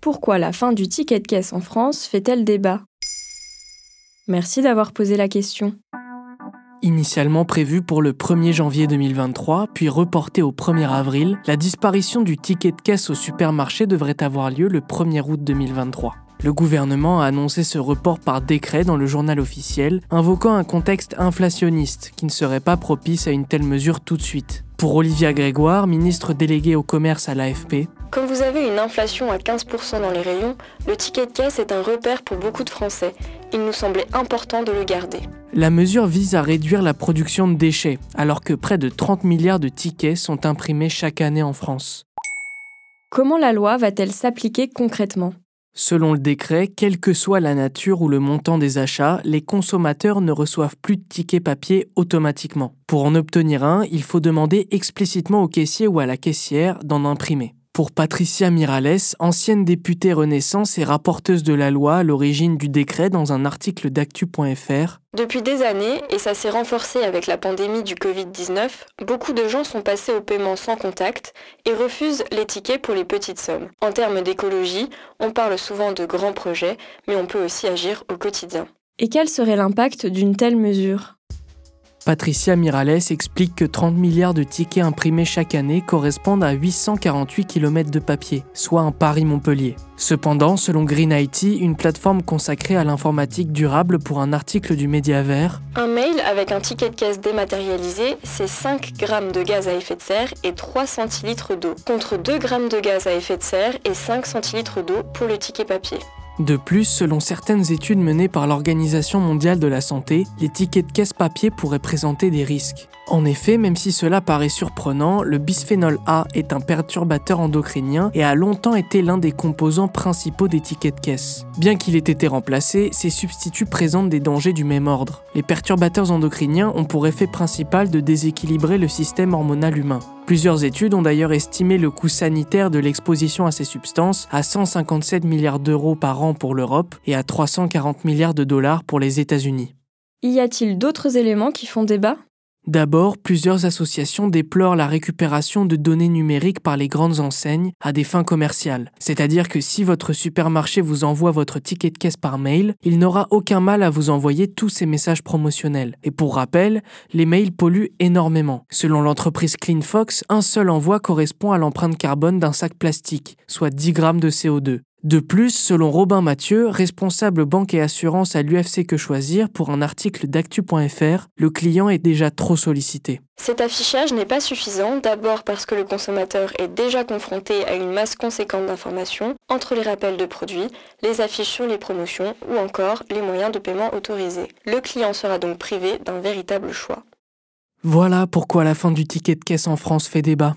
Pourquoi la fin du ticket de caisse en France fait-elle débat? Merci d'avoir posé la question. Initialement prévue pour le 1er janvier 2023, puis reportée au 1er avril, la disparition du ticket de caisse au supermarché devrait avoir lieu le 1er août 2023. Le gouvernement a annoncé ce report par décret dans le journal officiel, invoquant un contexte inflationniste qui ne serait pas propice à une telle mesure tout de suite. Pour Olivia Grégoire, ministre déléguée au commerce à l'AFP, quand vous avez une inflation à 15% dans les rayons, le ticket de caisse est un repère pour beaucoup de Français. Il nous semblait important de le garder. La mesure vise à réduire la production de déchets, alors que près de 30 milliards de tickets sont imprimés chaque année en France. Comment la loi va-t-elle s'appliquer concrètement? Selon le décret, quelle que soit la nature ou le montant des achats, les consommateurs ne reçoivent plus de tickets papier automatiquement. Pour en obtenir un, il faut demander explicitement au caissier ou à la caissière d'en imprimer. Pour Patricia Mirales, ancienne députée Renaissance et rapporteuse de la loi à l'origine du décret dans un article d'actu.fr, Depuis des années, et ça s'est renforcé avec la pandémie du Covid-19, beaucoup de gens sont passés au paiement sans contact et refusent les tickets pour les petites sommes. En termes d'écologie, on parle souvent de grands projets, mais on peut aussi agir au quotidien. Et quel serait l'impact d'une telle mesure? Patricia Mirales explique que 30 milliards de tickets imprimés chaque année correspondent à 848 km de papier, soit un Paris-Montpellier. Cependant, selon Green IT, une plateforme consacrée à l'informatique durable pour un article du Média Vert, Un mail avec un ticket de caisse dématérialisé, c'est 5 grammes de gaz à effet de serre et 3 centilitres d'eau, contre 2 grammes de gaz à effet de serre et 5 centilitres d'eau pour le ticket papier. De plus, selon certaines études menées par l'Organisation mondiale de la santé, les tickets de caisse papier pourraient présenter des risques. En effet, même si cela paraît surprenant, le bisphénol A est un perturbateur endocrinien et a longtemps été l'un des composants principaux des tickets de caisse. Bien qu'il ait été remplacé, ces substituts présentent des dangers du même ordre. Les perturbateurs endocriniens ont pour effet principal de déséquilibrer le système hormonal humain. Plusieurs études ont d'ailleurs estimé le coût sanitaire de l'exposition à ces substances à 157 milliards d'euros par an pour l'Europe et à 340 milliards de dollars pour les États-Unis. Y a-t-il d'autres éléments qui font débat? D'abord, plusieurs associations déplorent la récupération de données numériques par les grandes enseignes à des fins commerciales. C'est-à-dire que si votre supermarché vous envoie votre ticket de caisse par mail, il n'aura aucun mal à vous envoyer tous ces messages promotionnels. Et pour rappel, les mails polluent énormément. Selon l'entreprise CleanFox, un seul envoi correspond à l'empreinte carbone d'un sac plastique, soit 10 grammes de CO2. De plus, selon Robin Mathieu, responsable banque et assurance à l'UFC Que Choisir pour un article d'actu.fr, le client est déjà trop sollicité. Cet affichage n'est pas suffisant, d'abord parce que le consommateur est déjà confronté à une masse conséquente d'informations entre les rappels de produits, les affiches sur les promotions ou encore les moyens de paiement autorisés. Le client sera donc privé d'un véritable choix. Voilà pourquoi la fin du ticket de caisse en France fait débat.